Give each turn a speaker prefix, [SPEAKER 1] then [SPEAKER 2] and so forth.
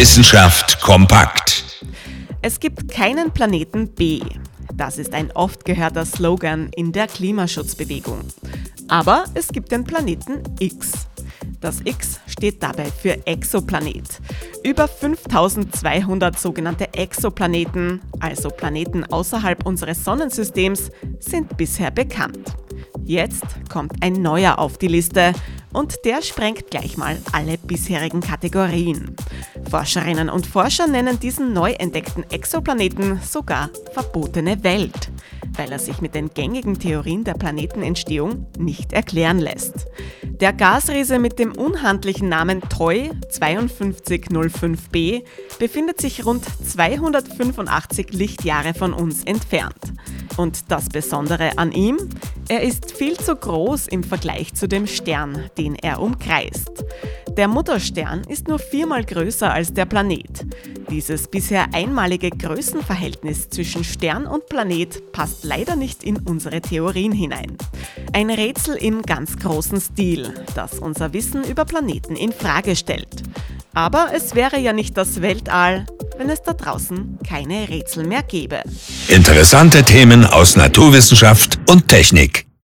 [SPEAKER 1] Wissenschaft kompakt.
[SPEAKER 2] Es gibt keinen Planeten B. Das ist ein oft gehörter Slogan in der Klimaschutzbewegung. Aber es gibt den Planeten X. Das X steht dabei für Exoplanet. Über 5200 sogenannte Exoplaneten, also Planeten außerhalb unseres Sonnensystems, sind bisher bekannt. Jetzt kommt ein neuer auf die Liste und der sprengt gleich mal alle bisherigen Kategorien. Forscherinnen und Forscher nennen diesen neu entdeckten Exoplaneten sogar verbotene Welt weil er sich mit den gängigen Theorien der Planetenentstehung nicht erklären lässt. Der Gasriese mit dem unhandlichen Namen TOI 5205b befindet sich rund 285 Lichtjahre von uns entfernt. Und das Besondere an ihm, er ist viel zu groß im Vergleich zu dem Stern, den er umkreist. Der Mutterstern ist nur viermal größer als der Planet. Dieses bisher einmalige Größenverhältnis zwischen Stern und Planet passt leider nicht in unsere Theorien hinein. Ein Rätsel im ganz großen Stil, das unser Wissen über Planeten in Frage stellt. Aber es wäre ja nicht das Weltall, wenn es da draußen keine Rätsel mehr gäbe.
[SPEAKER 1] Interessante Themen aus Naturwissenschaft und Technik.